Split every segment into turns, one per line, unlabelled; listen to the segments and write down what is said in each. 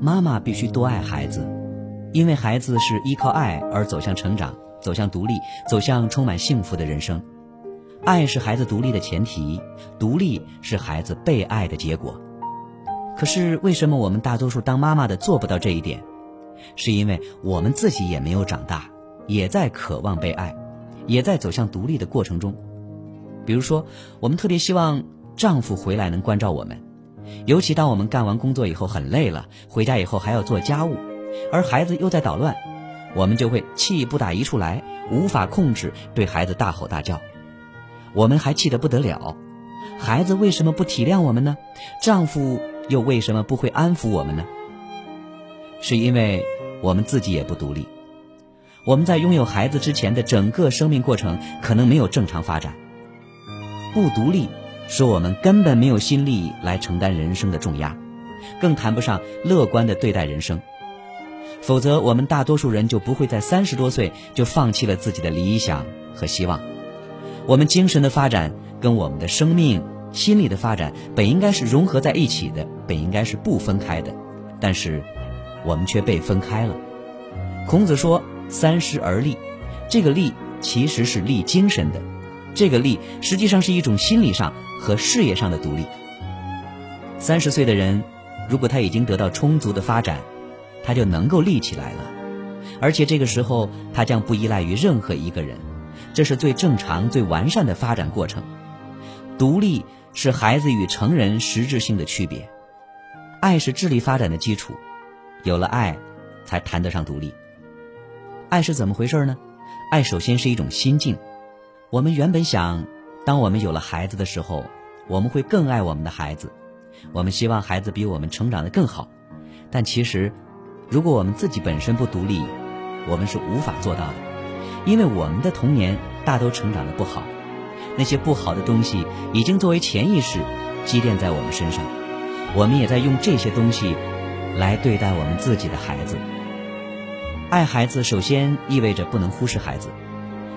妈妈必须多爱孩子，因为孩子是依靠爱而走向成长、走向独立、走向充满幸福的人生。爱是孩子独立的前提，独立是孩子被爱的结果。可是为什么我们大多数当妈妈的做不到这一点？是因为我们自己也没有长大，也在渴望被爱，也在走向独立的过程中。比如说，我们特别希望丈夫回来能关照我们，尤其当我们干完工作以后很累了，回家以后还要做家务，而孩子又在捣乱，我们就会气不打一处来，无法控制对孩子大吼大叫。我们还气得不得了，孩子为什么不体谅我们呢？丈夫又为什么不会安抚我们呢？是因为我们自己也不独立，我们在拥有孩子之前的整个生命过程可能没有正常发展。不独立，使我们根本没有心力来承担人生的重压，更谈不上乐观的对待人生。否则，我们大多数人就不会在三十多岁就放弃了自己的理想和希望。我们精神的发展跟我们的生命、心理的发展本应该是融合在一起的，本应该是不分开的，但是我们却被分开了。孔子说：“三十而立”，这个“立”其实是立精神的，这个“立”实际上是一种心理上和事业上的独立。三十岁的人，如果他已经得到充足的发展，他就能够立起来了，而且这个时候他将不依赖于任何一个人。这是最正常、最完善的发展过程。独立是孩子与成人实质性的区别。爱是智力发展的基础，有了爱，才谈得上独立。爱是怎么回事呢？爱首先是一种心境。我们原本想，当我们有了孩子的时候，我们会更爱我们的孩子，我们希望孩子比我们成长得更好。但其实，如果我们自己本身不独立，我们是无法做到的。因为我们的童年大都成长的不好，那些不好的东西已经作为潜意识积淀在我们身上，我们也在用这些东西来对待我们自己的孩子。爱孩子首先意味着不能忽视孩子，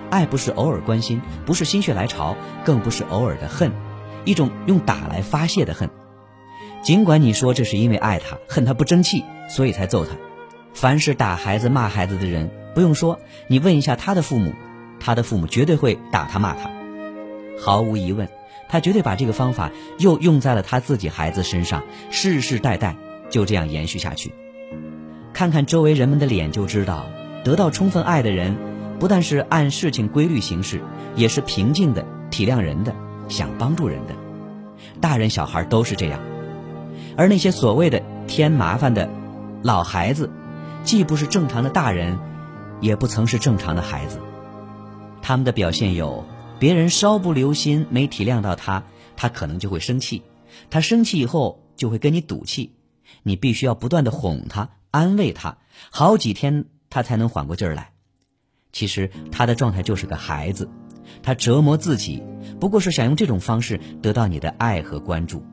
爱不是偶尔关心，不是心血来潮，更不是偶尔的恨，一种用打来发泄的恨。尽管你说这是因为爱他，恨他不争气，所以才揍他。凡是打孩子、骂孩子的人。不用说，你问一下他的父母，他的父母绝对会打他骂他。毫无疑问，他绝对把这个方法又用在了他自己孩子身上，世世代代就这样延续下去。看看周围人们的脸就知道，得到充分爱的人，不但是按事情规律行事，也是平静的、体谅人的、想帮助人的。大人小孩都是这样，而那些所谓的添麻烦的老孩子，既不是正常的大人。也不曾是正常的孩子，他们的表现有：别人稍不留心，没体谅到他，他可能就会生气；他生气以后就会跟你赌气，你必须要不断的哄他、安慰他，好几天他才能缓过劲儿来。其实他的状态就是个孩子，他折磨自己，不过是想用这种方式得到你的爱和关注。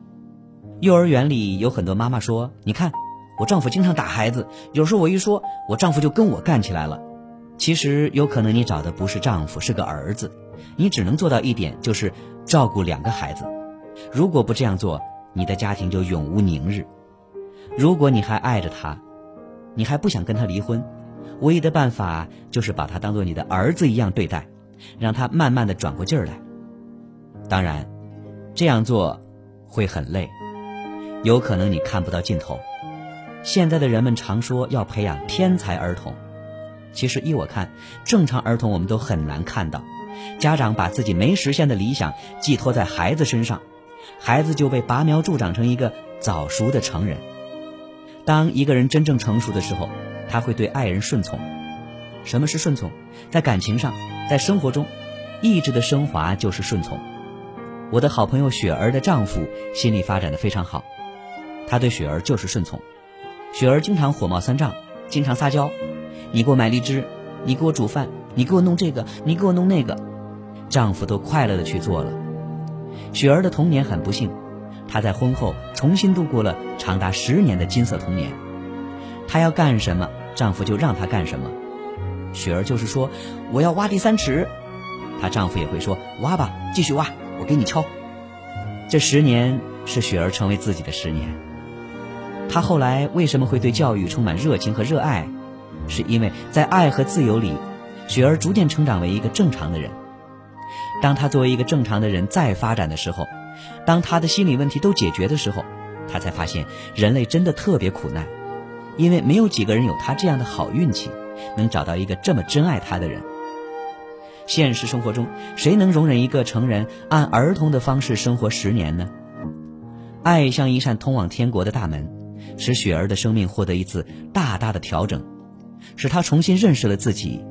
幼儿园里有很多妈妈说：“你看，我丈夫经常打孩子，有时候我一说，我丈夫就跟我干起来了。”其实有可能你找的不是丈夫，是个儿子。你只能做到一点，就是照顾两个孩子。如果不这样做，你的家庭就永无宁日。如果你还爱着他，你还不想跟他离婚，唯一的办法就是把他当做你的儿子一样对待，让他慢慢的转过劲儿来。当然，这样做会很累，有可能你看不到尽头。现在的人们常说要培养天才儿童。其实依我看，正常儿童我们都很难看到，家长把自己没实现的理想寄托在孩子身上，孩子就被拔苗助长成一个早熟的成人。当一个人真正成熟的时候，他会对爱人顺从。什么是顺从？在感情上，在生活中，意志的升华就是顺从。我的好朋友雪儿的丈夫心理发展的非常好，他对雪儿就是顺从。雪儿经常火冒三丈，经常撒娇。你给我买荔枝，你给我煮饭，你给我弄这个，你给我弄那个，丈夫都快乐的去做了。雪儿的童年很不幸，她在婚后重新度过了长达十年的金色童年。她要干什么，丈夫就让她干什么。雪儿就是说我要挖第三尺，她丈夫也会说挖吧，继续挖，我给你敲。这十年是雪儿成为自己的十年。她后来为什么会对教育充满热情和热爱？是因为在爱和自由里，雪儿逐渐成长为一个正常的人。当她作为一个正常的人再发展的时候，当她的心理问题都解决的时候，她才发现人类真的特别苦难，因为没有几个人有他这样的好运气，能找到一个这么真爱他的人。现实生活中，谁能容忍一个成人按儿童的方式生活十年呢？爱像一扇通往天国的大门，使雪儿的生命获得一次大大的调整，使她重新认识了自己，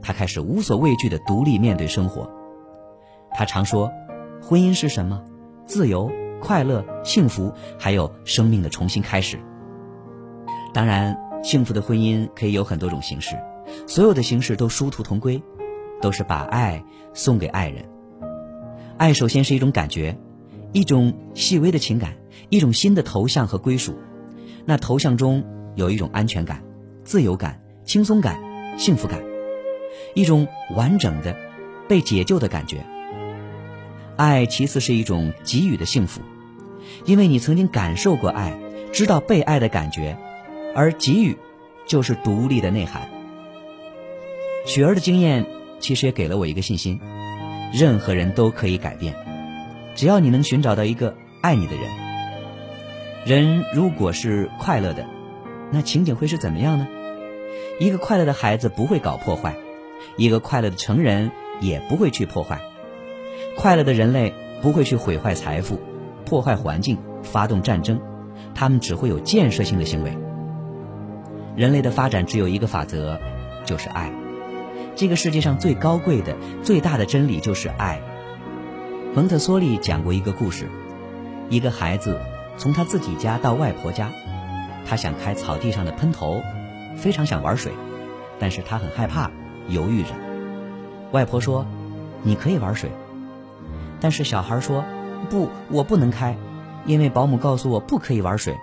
她开始无所畏惧的独立面对生活。她常说：“婚姻是什么？自由、快乐、幸福，还有生命的重新开始。”当然，幸福的婚姻可以有很多种形式，所有的形式都殊途同归。都是把爱送给爱人。爱首先是一种感觉，一种细微的情感，一种新的头像和归属。那头像中有一种安全感、自由感、轻松感、幸福感，一种完整的、被解救的感觉。爱其次是一种给予的幸福，因为你曾经感受过爱，知道被爱的感觉，而给予就是独立的内涵。雪儿的经验。其实也给了我一个信心，任何人都可以改变，只要你能寻找到一个爱你的人。人如果是快乐的，那情景会是怎么样呢？一个快乐的孩子不会搞破坏，一个快乐的成人也不会去破坏。快乐的人类不会去毁坏财富、破坏环境、发动战争，他们只会有建设性的行为。人类的发展只有一个法则，就是爱。这个世界上最高贵的、最大的真理就是爱。蒙特梭利讲过一个故事：一个孩子从他自己家到外婆家，他想开草地上的喷头，非常想玩水，但是他很害怕，犹豫着。外婆说：“你可以玩水。”但是小孩说：“不，我不能开，因为保姆告诉我不可以玩水。”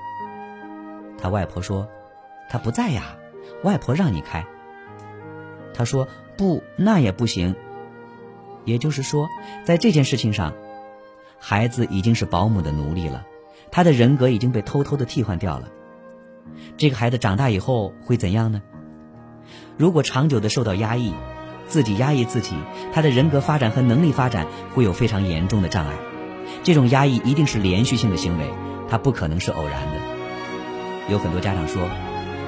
他外婆说：“他不在呀，外婆让你开。”他说：“不，那也不行。”也就是说，在这件事情上，孩子已经是保姆的奴隶了，他的人格已经被偷偷的替换掉了。这个孩子长大以后会怎样呢？如果长久的受到压抑，自己压抑自己，他的人格发展和能力发展会有非常严重的障碍。这种压抑一定是连续性的行为，它不可能是偶然的。有很多家长说：“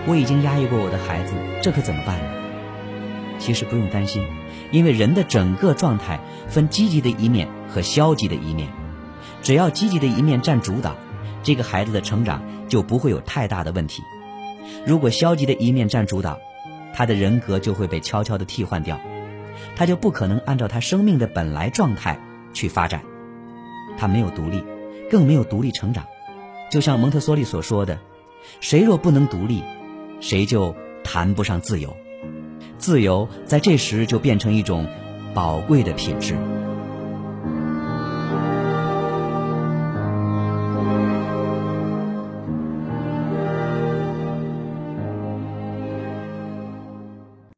我已经压抑过我的孩子，这可怎么办呢？”其实不用担心，因为人的整个状态分积极的一面和消极的一面，只要积极的一面占主导，这个孩子的成长就不会有太大的问题。如果消极的一面占主导，他的人格就会被悄悄地替换掉，他就不可能按照他生命的本来状态去发展，他没有独立，更没有独立成长。就像蒙特梭利所说的：“谁若不能独立，谁就谈不上自由。”自由在这时就变成一种宝贵的品质。